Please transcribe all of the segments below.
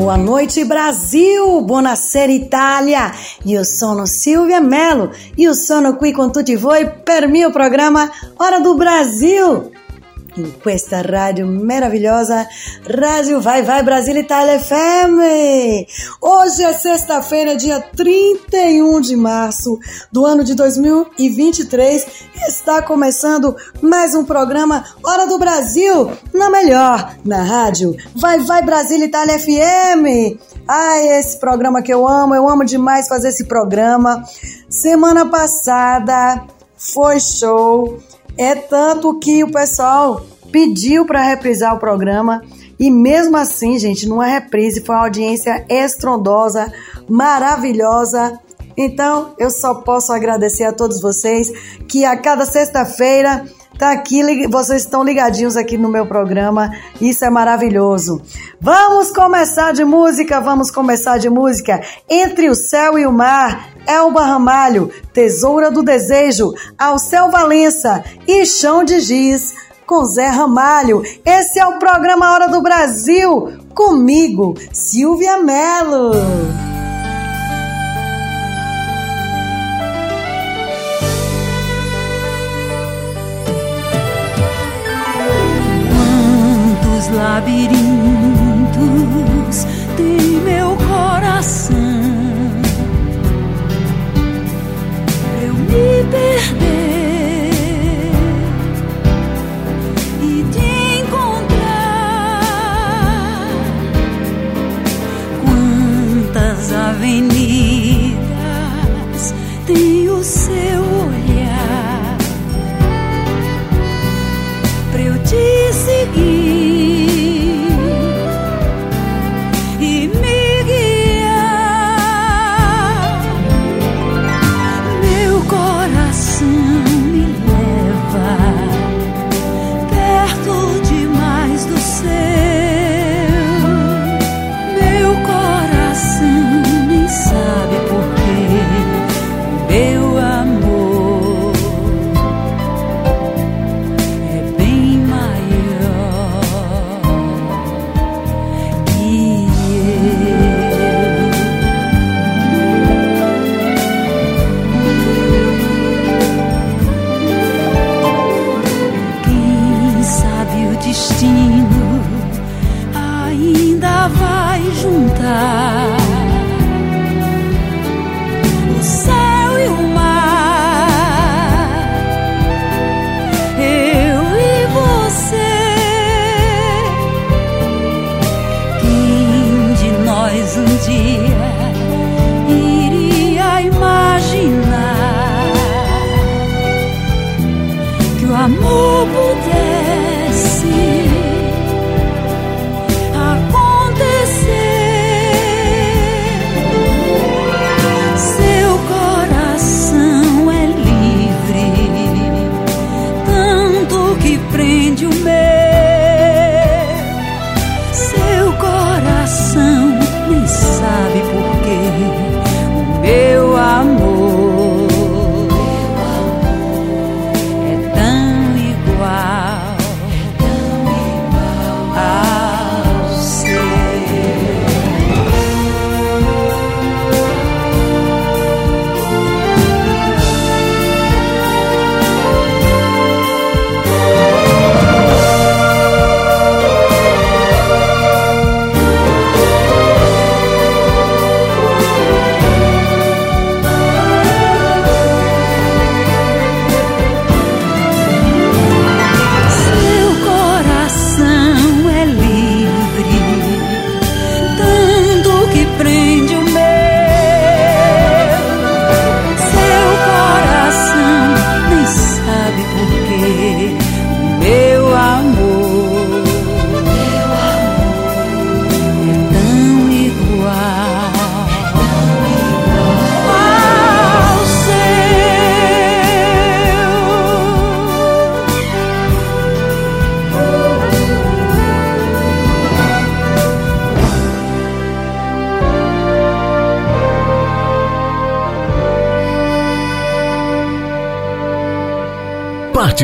Boa noite, Brasil! Buonasera, Itália! Io sono Silvia Mello io sono qui con tutti voi per mio programma Hora do Brasil! In questa rádio maravilhosa, Rádio Vai Vai Brasil Itália FM. Hoje é sexta-feira, dia 31 de março do ano de 2023. Está começando mais um programa Hora do Brasil, na melhor, na rádio Vai Vai Brasil Itália FM. Ai, esse programa que eu amo, eu amo demais fazer esse programa. Semana passada foi show. É tanto que o pessoal pediu para reprisar o programa e mesmo assim, gente, numa reprise foi uma audiência estrondosa, maravilhosa. Então, eu só posso agradecer a todos vocês que a cada sexta-feira tá aqui, vocês estão ligadinhos aqui no meu programa. Isso é maravilhoso. Vamos começar de música, vamos começar de música. Entre o céu e o mar, Elba Ramalho, Tesoura do Desejo, Alceu Valença e Chão de Giz com Zé Ramalho. Esse é o programa Hora do Brasil, comigo, Silvia Mello. prende o meu. Seu coração nem sabe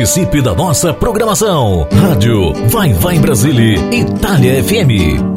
Participe da nossa programação. Rádio Vai Vai Brasília, Itália FM.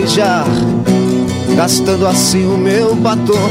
beijar, gastando assim o meu batom.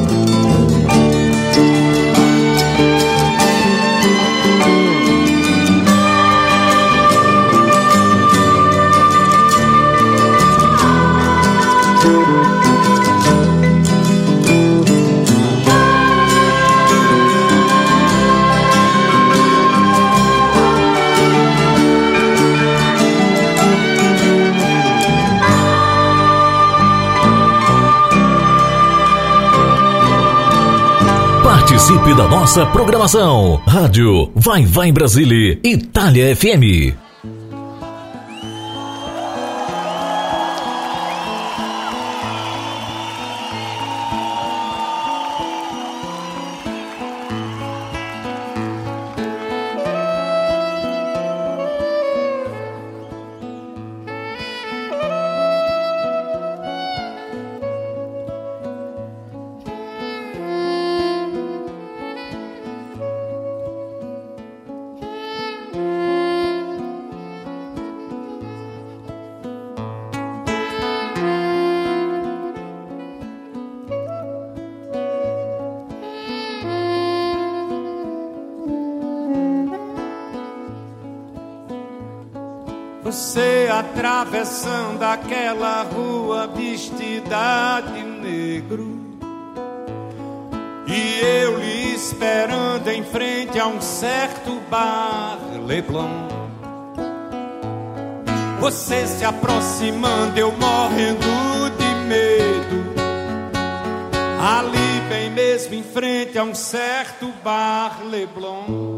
Participe da nossa programação. Rádio Vai Vai Brasília, Itália FM. Atravessando aquela rua vestida de negro. E eu lhe esperando em frente a um certo bar Leblon. Você se aproximando, eu morrendo de medo. Ali, bem mesmo em frente a um certo bar Leblon.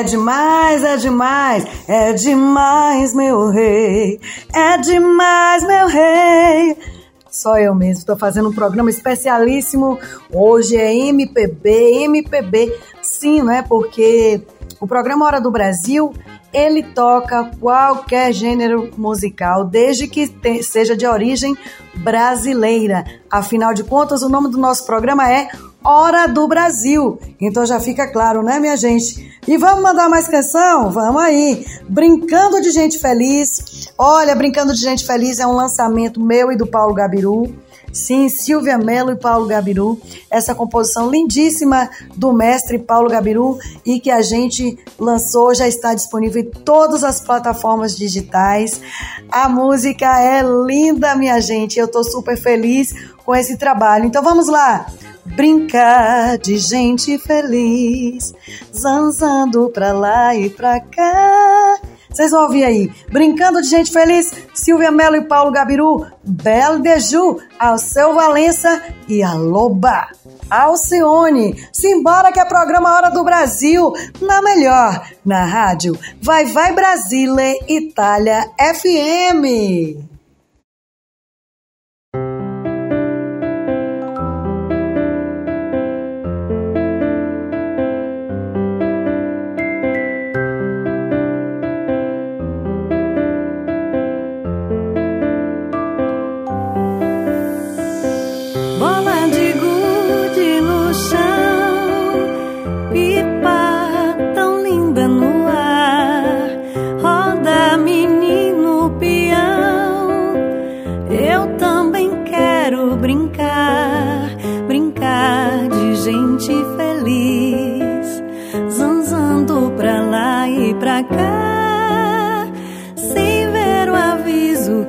É demais, é demais, é demais, meu rei. É demais, meu rei. Só eu mesmo, estou fazendo um programa especialíssimo. Hoje é MPB, MPB. Sim, não é? Porque o programa Hora do Brasil ele toca qualquer gênero musical, desde que te, seja de origem brasileira. Afinal de contas, o nome do nosso programa é Hora do Brasil. Então já fica claro, né, minha gente? E vamos mandar mais canção? Vamos aí. Brincando de Gente Feliz. Olha, Brincando de Gente Feliz é um lançamento meu e do Paulo Gabiru. Sim, Silvia Mello e Paulo Gabiru. Essa composição lindíssima do mestre Paulo Gabiru e que a gente lançou, já está disponível em todas as plataformas digitais. A música é linda, minha gente. Eu estou super feliz com esse trabalho. Então vamos lá. Brincar de gente feliz, zanzando pra lá e pra cá. Vocês vão ouvir aí. Brincando de gente feliz, Silvia Mello e Paulo Gabiru, Belo Deju, Alceu Valença e a Loba. Alcione, simbora que é programa Hora do Brasil, na melhor, na rádio Vai Vai Brasile, Itália FM.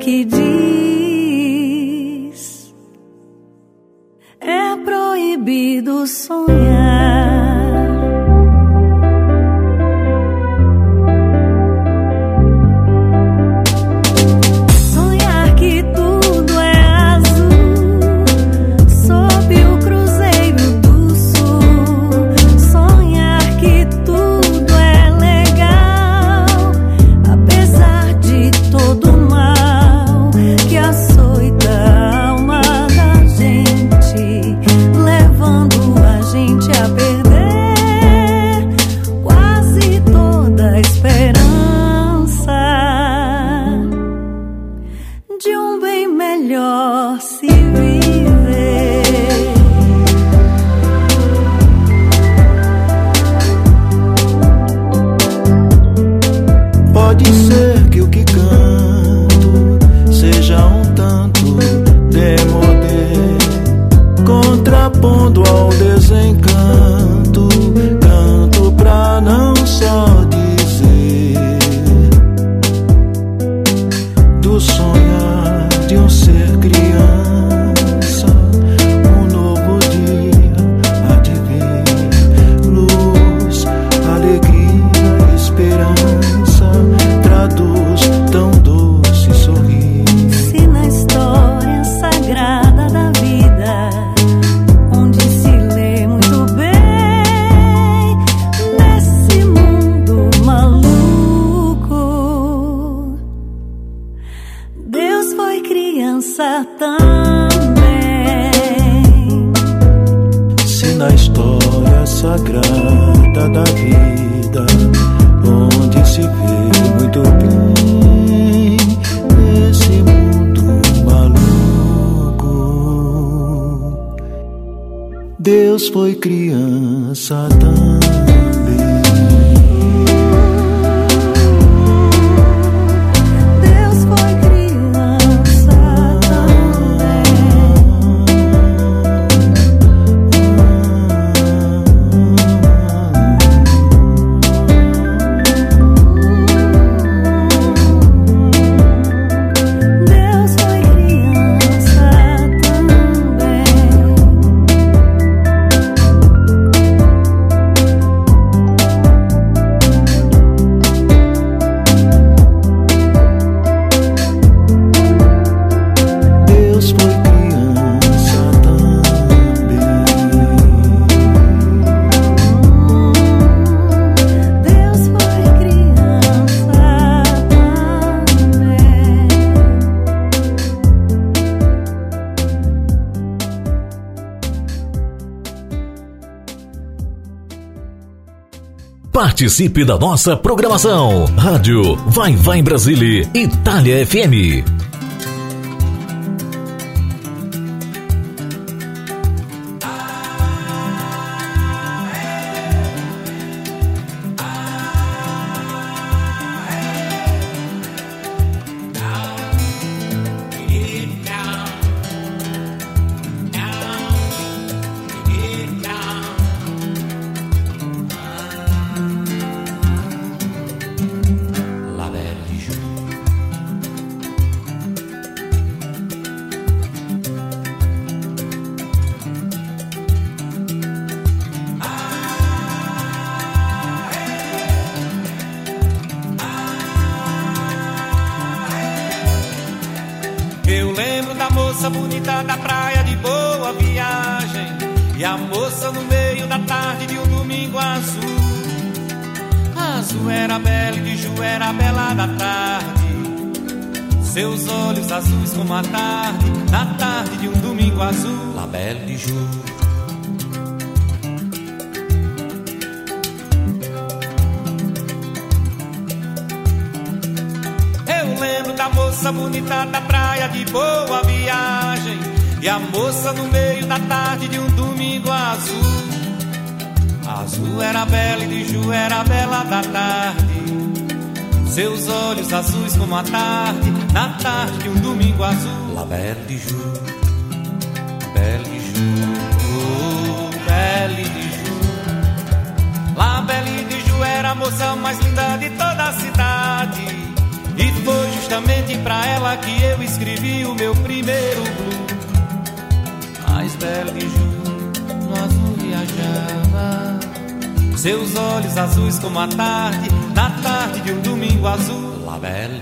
que diz. Participe da nossa programação. Rádio Vai Vai Brasília, Itália FM. Moça bonita da praia de boa viagem. E a moça no meio da tarde de um domingo azul. Azul era bela e de Ju era bela da tarde. Seus olhos azuis como a tarde, na tarde de um domingo azul. La Belle de Ju, Belle de Ju, oh, de Ju. La Belle de Ju era a moça mais linda de toda a cidade. E foi justamente pra ela que eu escrevi o meu primeiro blues. Mas Belle de Ju, no azul viajava. Seus olhos azuis como a tarde, na tarde de um domingo azul. La Belle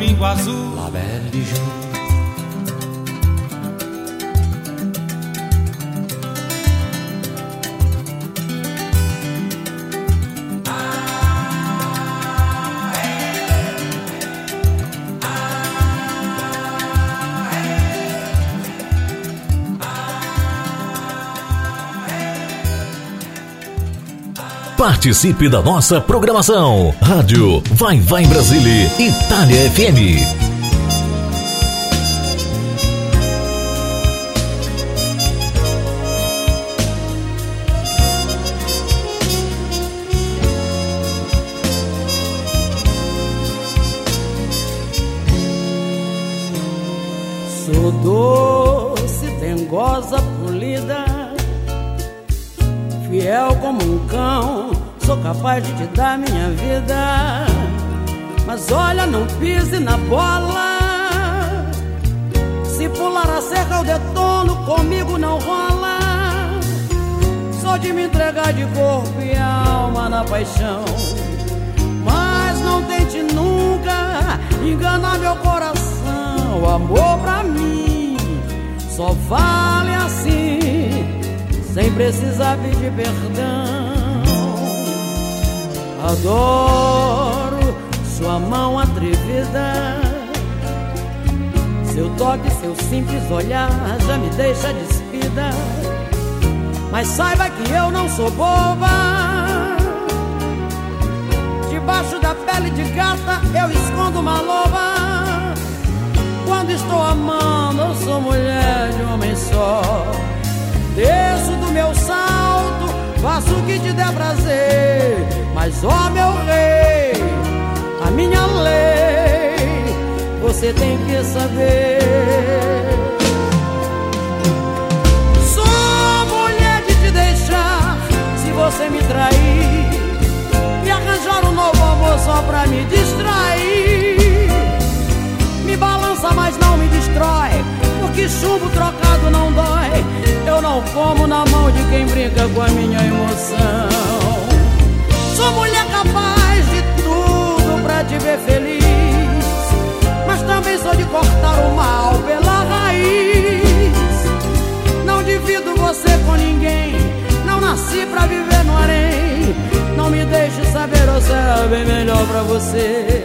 domingo azul. La Belle de Participe da nossa programação. Rádio Vai Vai Brasília, Itália FM. Capaz de te dar minha vida. Mas olha, não pise na bola. Se pular a cerca, eu detono, comigo não rola. Sou de me entregar de corpo e alma na paixão. Mas não tente nunca enganar meu coração. O amor pra mim só vale assim, sem precisar pedir perdão. Adoro sua mão atrevida. Seu toque, seu simples olhar já me deixa despida. Mas saiba que eu não sou boba. Debaixo da pele de gata eu escondo uma loba. Quando estou amando, eu sou mulher de homem só. Desço do meu salto, faço o que te der prazer. Mas, ó meu rei, a minha lei, você tem que saber. Sou mulher de te deixar se você me trair e arranjar um novo amor só pra me distrair. Me balança, mas não me destrói, porque chumbo trocado não dói. Eu não como na mão de quem brinca com a minha emoção. Sou mulher capaz de tudo pra te ver feliz, mas também sou de cortar o mal pela raiz. Não divido você com ninguém, não nasci pra viver no harém. Não me deixe saber, ou será bem melhor pra você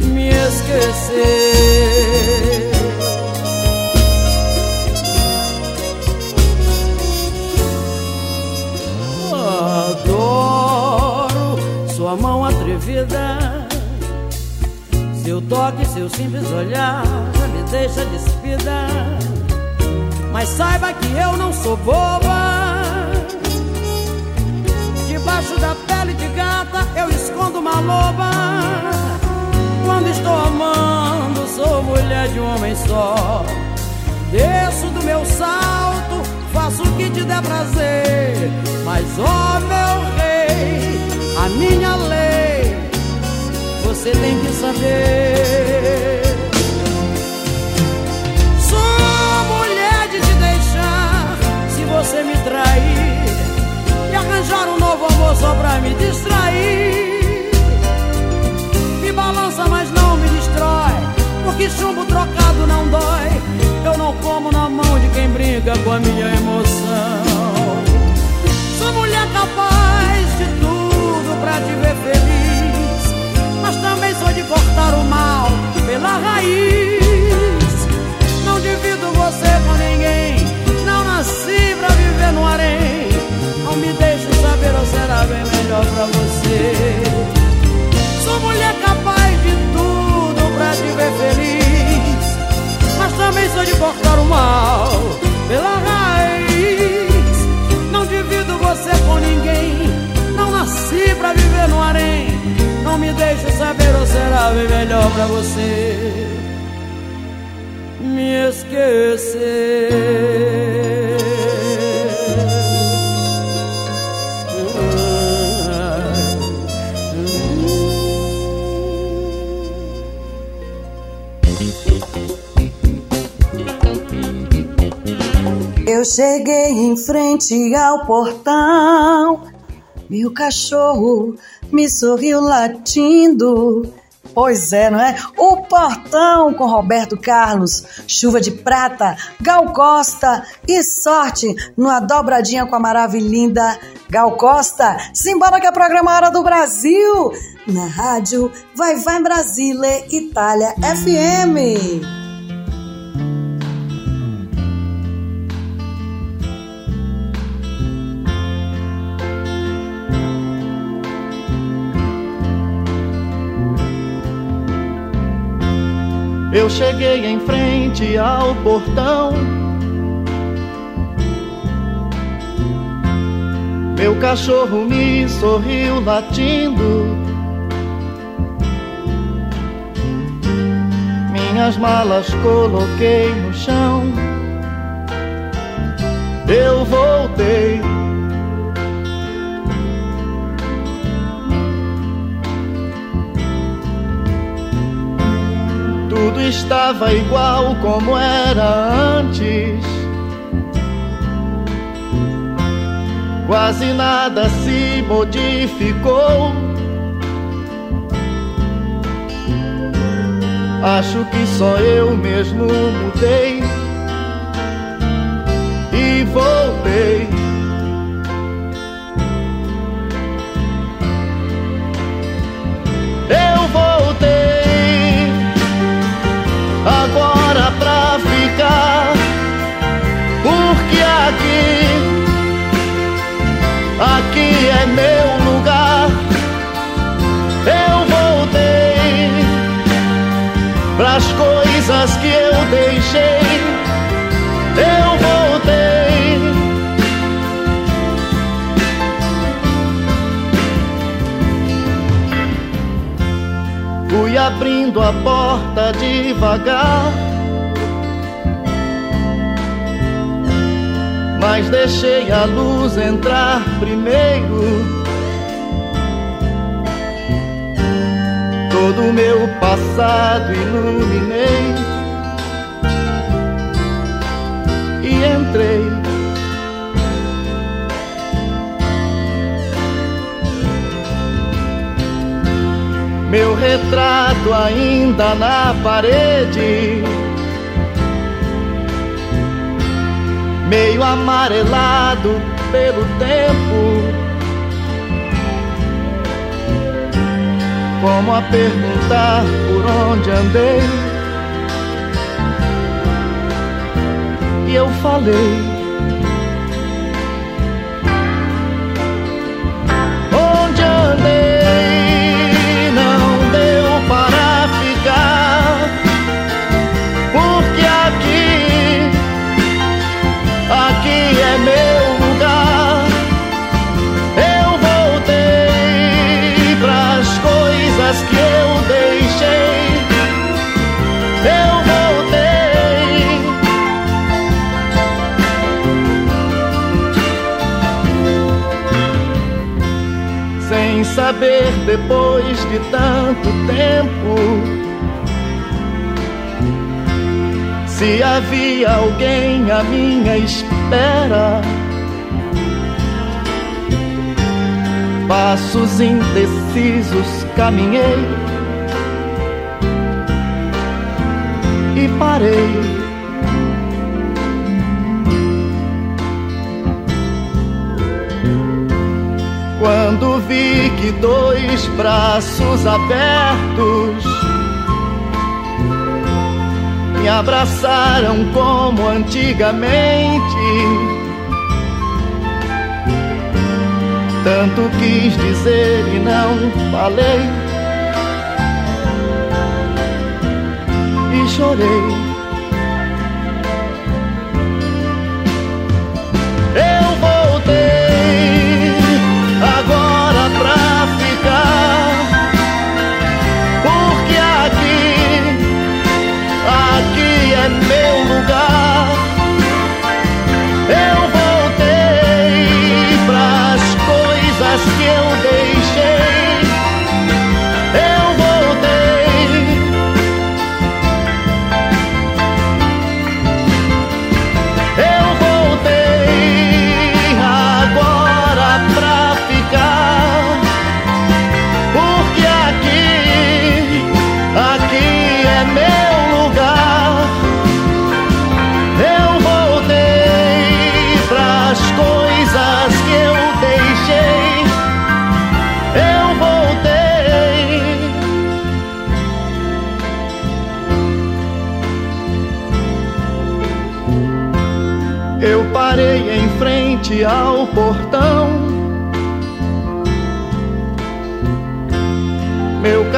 me esquecer. Atrevida. Seu toque, seu simples olhar já me deixa despida. Mas saiba que eu não sou boba. Debaixo da pele de gata eu escondo uma loba. Quando estou amando, sou mulher de um homem só. Desço do meu salto, faço o que te der prazer. Mas, ó meu rei, a minha lei, você tem que saber. Sou mulher de te deixar se você me trair e arranjar um novo amor só pra me distrair. Me balança, mas não me destrói, porque chumbo trocado não dói. Eu não como na mão de quem brinca com a minha emoção. Sou mulher capaz de tudo pra te ver feliz, mas também sou de cortar o mal pela raiz. Não divido você com ninguém, não nasci pra viver no harém. Não me deixe saber ou será bem melhor pra você. Sou mulher capaz de tudo pra te ver feliz, mas também sou de cortar o mal pela raiz. Não divido você com ninguém, não nasci pra viver no harém. Não me deixe saber ou será bem melhor pra você me esquecer. Eu cheguei em frente ao portão, meu cachorro me sorriu latindo. Pois é, não é? O Portão com Roberto Carlos, Chuva de Prata, Gal Costa e sorte numa dobradinha com a maravilhinda Gal Costa. Simbora que é programa Hora do Brasil, na rádio Vai Vai Brasile, Itália FM. Eu cheguei em frente ao portão. Meu cachorro me sorriu latindo. Minhas malas coloquei no chão. Eu voltei. Estava igual como era antes. Quase nada se modificou. Acho que só eu mesmo mudei e voltei. marcas que eu deixei, eu voltei. Fui abrindo a porta devagar, mas deixei a luz entrar primeiro. todo o meu passado iluminei. Entrei. Meu retrato ainda na parede, meio amarelado pelo tempo, como a perguntar por onde andei. Eu falei. Tanto tempo se havia alguém à minha espera. Passos indecisos caminhei e parei Quando vi que dois braços abertos me abraçaram como antigamente. Tanto quis dizer e não falei. E chorei.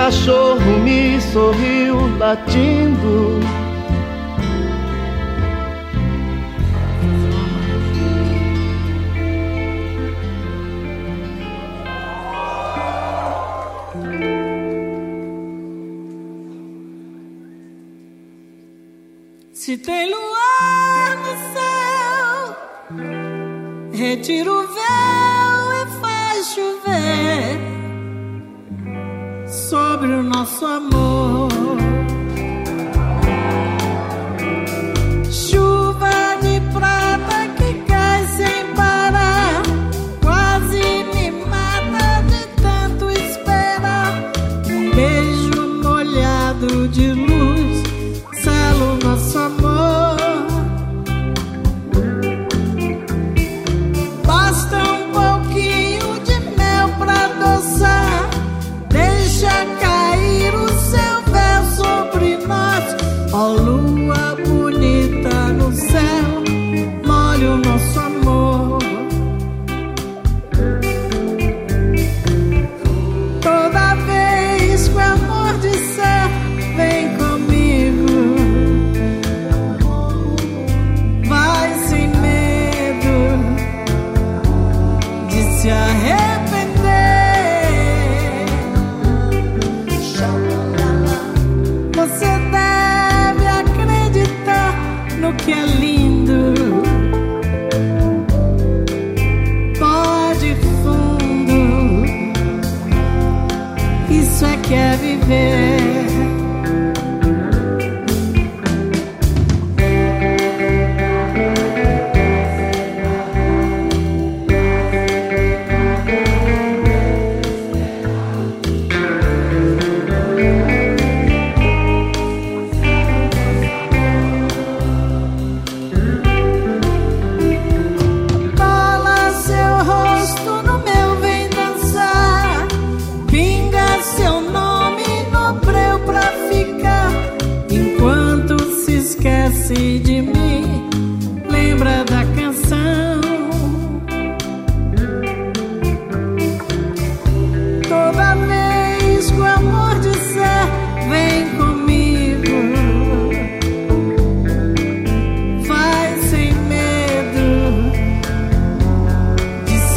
Cachorro me sorriu latindo. Se tem luar no céu Retira sobre o nosso amor.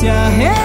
Yeah.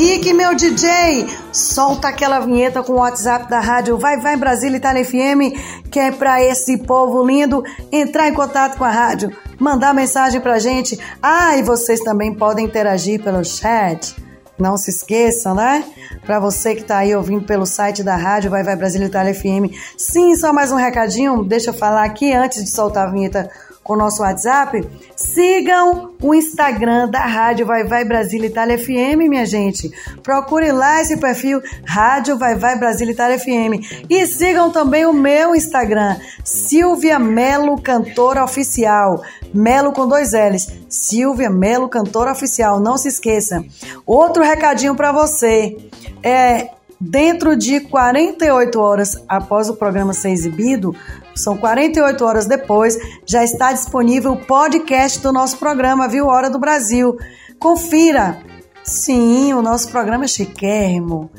Rick, meu DJ, solta aquela vinheta com o WhatsApp da rádio Vai Vai Brasília Itália FM, que é para esse povo lindo entrar em contato com a rádio, mandar mensagem pra gente. Ah, e vocês também podem interagir pelo chat. Não se esqueçam, né? Para você que está aí ouvindo pelo site da rádio Vai Vai Brasília Itália FM. Sim, só mais um recadinho, deixa eu falar aqui antes de soltar a vinheta com o nosso WhatsApp. Sigam o Instagram da Rádio Vai Vai Brasília Itália FM, minha gente. Procure lá esse perfil Rádio Vai Vai Brasília Itália FM. E sigam também o meu Instagram, Silvia Melo Cantora Oficial. Melo com dois L's. Silvia Melo Cantora Oficial. Não se esqueça. Outro recadinho para você. É dentro de 48 horas após o programa ser exibido, são 48 horas depois, já está disponível o podcast do nosso programa, viu? Hora do Brasil. Confira! Sim, o nosso programa é chiquérrimo.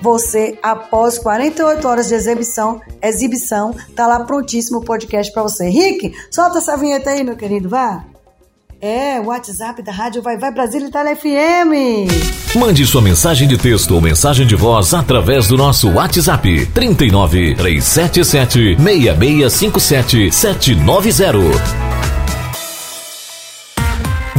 Você, após 48 horas de exibição, exibição, tá lá prontíssimo o podcast para você. Rick, solta essa vinheta aí, meu querido, vá. É, o WhatsApp da Rádio Vai Vai Brasília Itália FM. Mande sua mensagem de texto ou mensagem de voz através do nosso WhatsApp 39 377 6657 790.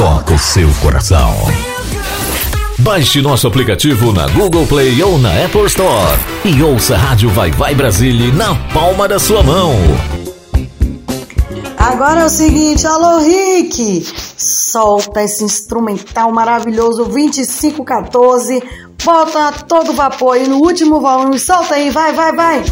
toca o seu coração. Baixe nosso aplicativo na Google Play ou na Apple Store e ouça a Rádio Vai Vai Brasília na palma da sua mão. Agora é o seguinte, alô Rick, solta esse instrumental maravilhoso 2514, bota todo vapor aí no último volume, solta aí, vai, vai, vai.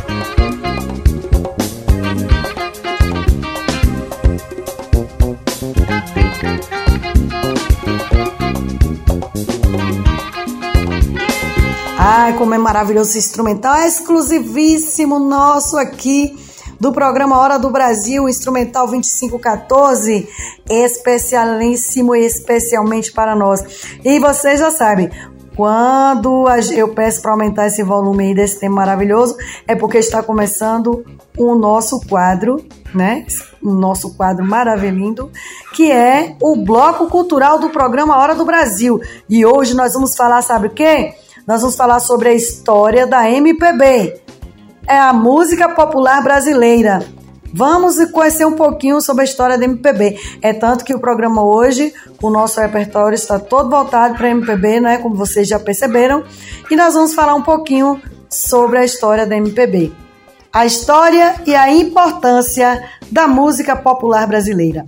Ai, como é maravilhoso esse instrumental, é exclusivíssimo nosso aqui do programa Hora do Brasil, instrumental 2514, especialíssimo e especialmente para nós. E vocês já sabem, quando eu peço para aumentar esse volume aí desse tema maravilhoso, é porque está começando o nosso quadro, né? O nosso quadro maravilhoso, que é o bloco cultural do programa Hora do Brasil. E hoje nós vamos falar, sabe o quê? Nós vamos falar sobre a história da MPB. É a música popular brasileira. Vamos conhecer um pouquinho sobre a história da MPB. É tanto que o programa hoje, o nosso repertório está todo voltado para a MPB, né? Como vocês já perceberam. E nós vamos falar um pouquinho sobre a história da MPB. A história e a importância da música popular brasileira.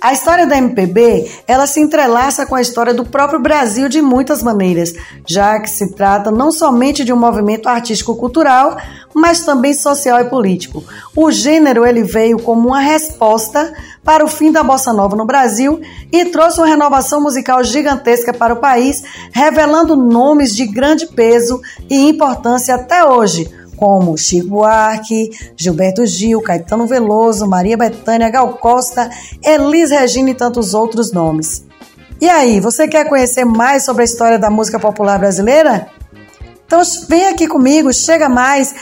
A história da MPB, ela se entrelaça com a história do próprio Brasil de muitas maneiras, já que se trata não somente de um movimento artístico-cultural, mas também social e político. O gênero ele veio como uma resposta para o fim da bossa nova no Brasil e trouxe uma renovação musical gigantesca para o país, revelando nomes de grande peso e importância até hoje, como Chico Buarque, Gilberto Gil, Caetano Veloso, Maria Bethânia, Gal Costa, Elis Regina e tantos outros nomes. E aí, você quer conhecer mais sobre a história da música popular brasileira? Então vem aqui comigo, chega mais,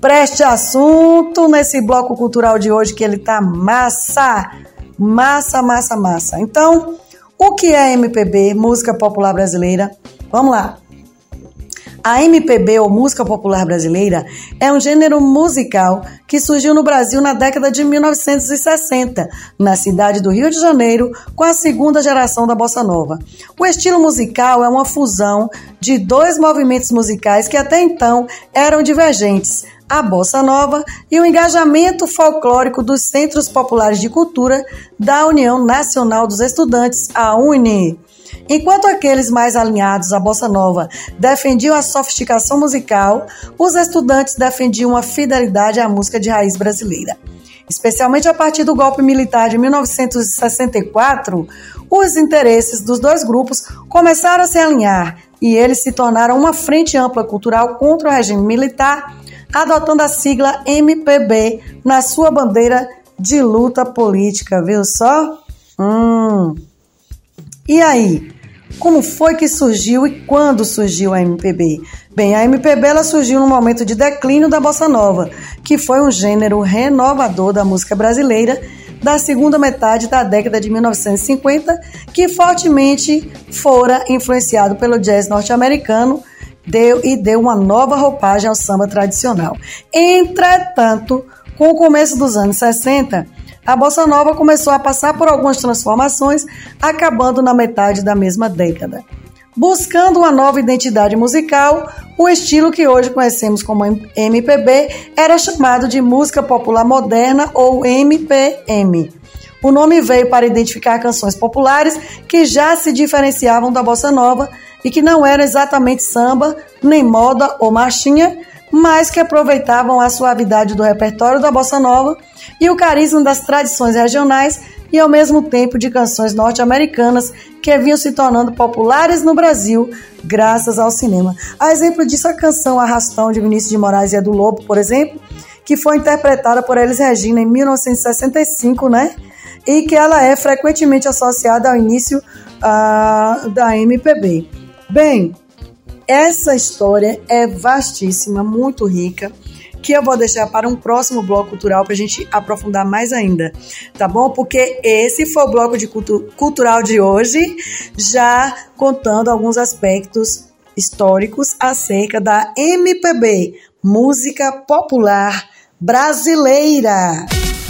preste assunto nesse bloco cultural de hoje que ele tá massa, massa, massa, massa. Então, o que é MPB, música popular brasileira? Vamos lá. A MPB ou música popular brasileira é um gênero musical que surgiu no Brasil na década de 1960, na cidade do Rio de Janeiro, com a segunda geração da bossa nova. O estilo musical é uma fusão de dois movimentos musicais que até então eram divergentes, a bossa nova e o engajamento folclórico dos Centros Populares de Cultura da União Nacional dos Estudantes, a UNE. Enquanto aqueles mais alinhados à bossa nova defendiam a sofisticação musical, os estudantes defendiam a fidelidade à música de raiz brasileira. Especialmente a partir do golpe militar de 1964, os interesses dos dois grupos começaram a se alinhar e eles se tornaram uma frente ampla cultural contra o regime militar, adotando a sigla MPB na sua bandeira de luta política, viu só? Hum. E aí? Como foi que surgiu e quando surgiu a MPB? Bem, a MPB ela surgiu no momento de declínio da bossa nova, que foi um gênero renovador da música brasileira da segunda metade da década de 1950, que fortemente fora influenciado pelo jazz norte-americano deu, e deu uma nova roupagem ao samba tradicional. Entretanto, com o começo dos anos 60, a bossa nova começou a passar por algumas transformações, acabando na metade da mesma década. Buscando uma nova identidade musical, o estilo que hoje conhecemos como MPB era chamado de música popular moderna ou MPM. O nome veio para identificar canções populares que já se diferenciavam da bossa nova e que não eram exatamente samba, nem moda ou marchinha, mas que aproveitavam a suavidade do repertório da bossa nova e o carisma das tradições regionais e ao mesmo tempo de canções norte-americanas que vinham se tornando populares no Brasil graças ao cinema. A exemplo disso, a canção Arrastão de Vinícius de Moraes e Edu Lobo, por exemplo, que foi interpretada por Elis Regina em 1965, né? E que ela é frequentemente associada ao início uh, da MPB. Bem, essa história é vastíssima, muito rica que eu vou deixar para um próximo bloco cultural para a gente aprofundar mais ainda, tá bom? Porque esse foi o bloco de cultu cultural de hoje, já contando alguns aspectos históricos acerca da MPB, música popular brasileira.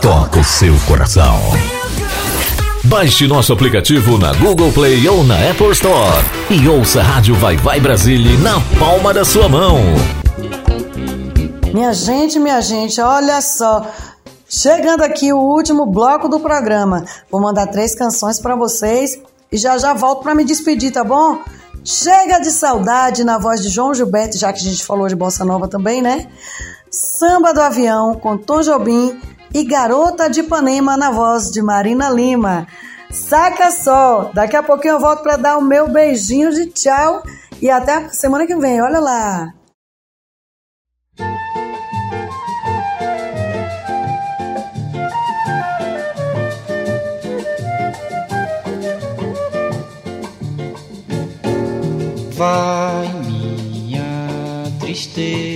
toca o seu coração. Baixe nosso aplicativo na Google Play ou na Apple Store e ouça a Rádio Vai Vai Brasília na palma da sua mão. Minha gente, minha gente, olha só. Chegando aqui o último bloco do programa. Vou mandar três canções para vocês e já já volto para me despedir, tá bom? Chega de saudade na voz de João Gilberto, já que a gente falou de bossa nova também, né? Samba do avião com Tom Jobim e Garota de Ipanema na voz de Marina Lima. Saca só, daqui a pouquinho eu volto para dar o meu beijinho de tchau e até semana que vem, olha lá. Vai minha tristeza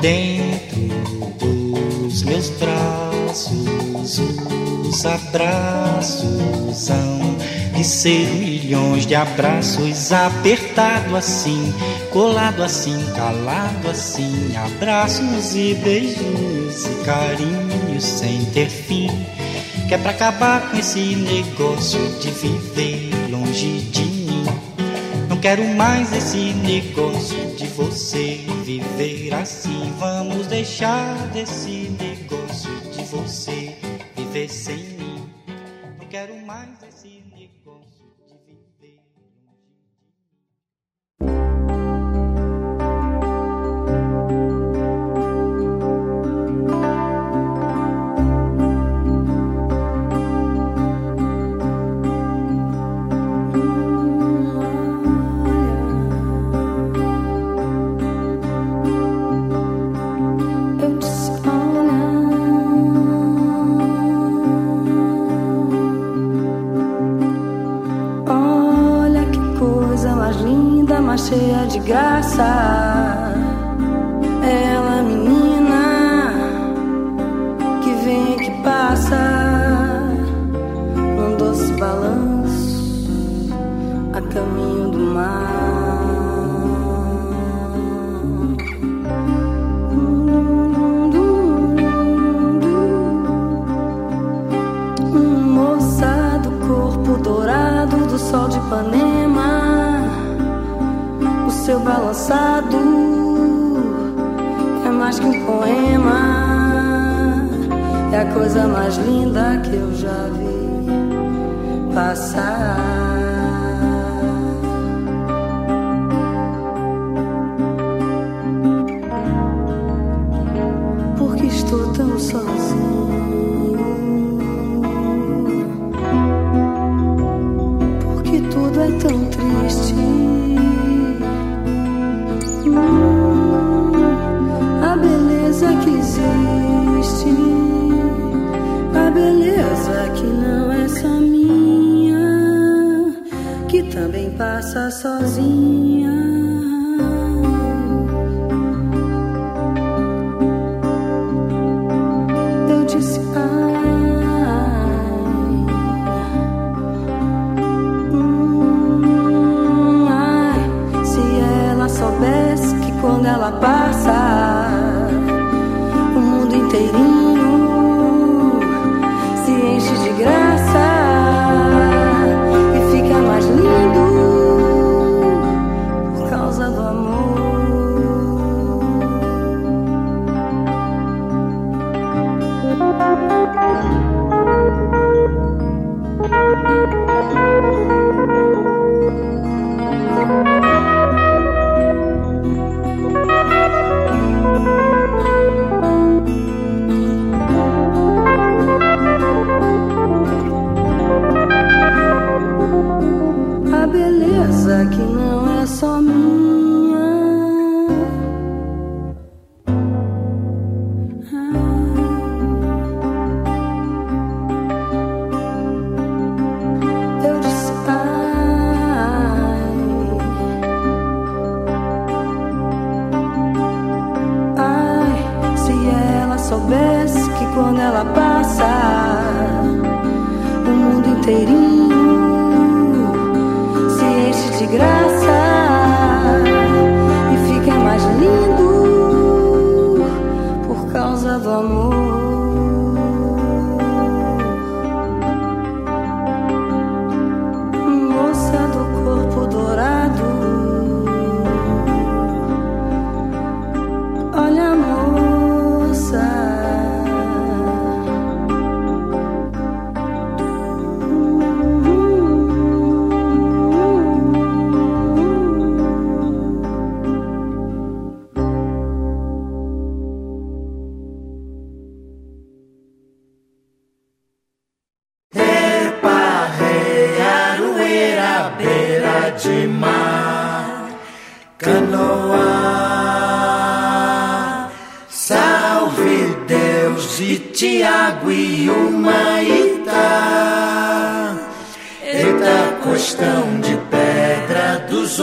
dentro dos meus braços. Os abraços são de ser milhões de abraços, apertado assim, colado assim, calado assim. Abraços e beijos e carinhos sem ter fim. Que é pra acabar com esse negócio de viver longe de mim. Não quero mais esse negócio de você viver assim, vamos deixar desse negócio de você viver sem mim. Não quero mais esse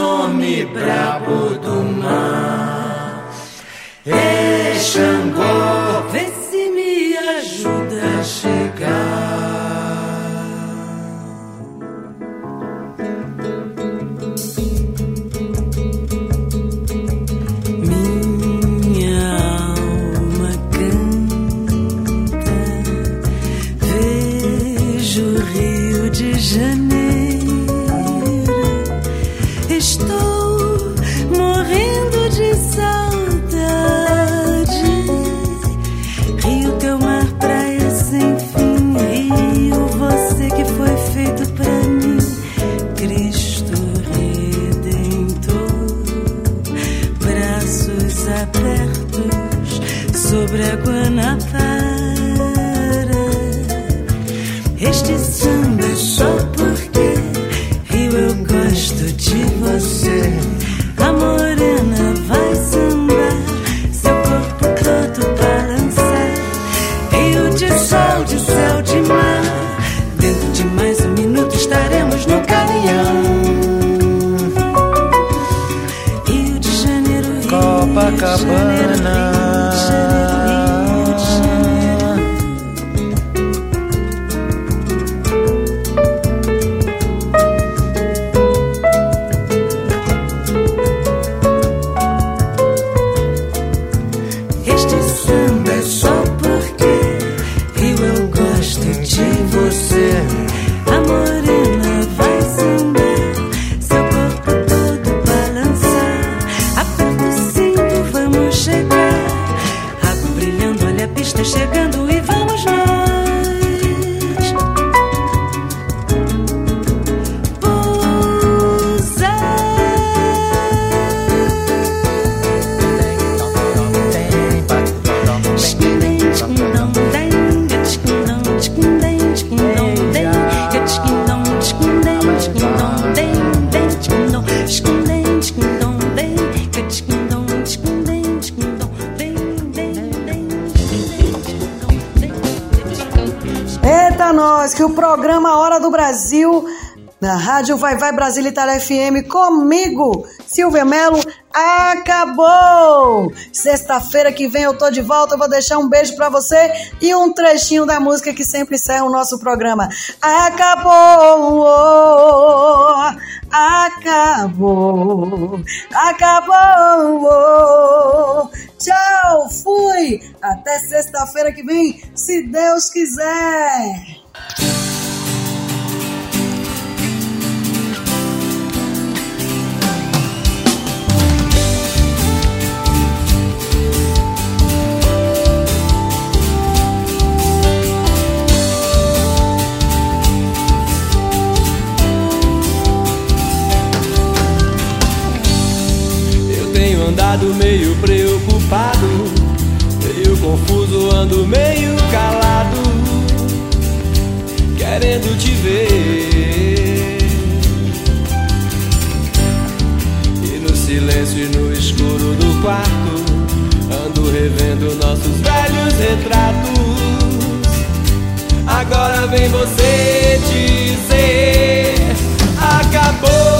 nome brabo do mar é Xangô. Brasil, na Rádio Vai Vai Brasil Brasilitar FM, comigo, Silvia Melo, acabou! Sexta-feira que vem eu tô de volta, eu vou deixar um beijo para você e um trechinho da música que sempre encerra o nosso programa. Acabou! Acabou! Acabou! Tchau, fui! Até sexta-feira que vem, se Deus quiser! andado meio preocupado, meio confuso, ando meio calado, querendo te ver. E no silêncio e no escuro do quarto, ando revendo nossos velhos retratos. Agora vem você dizer: Acabou.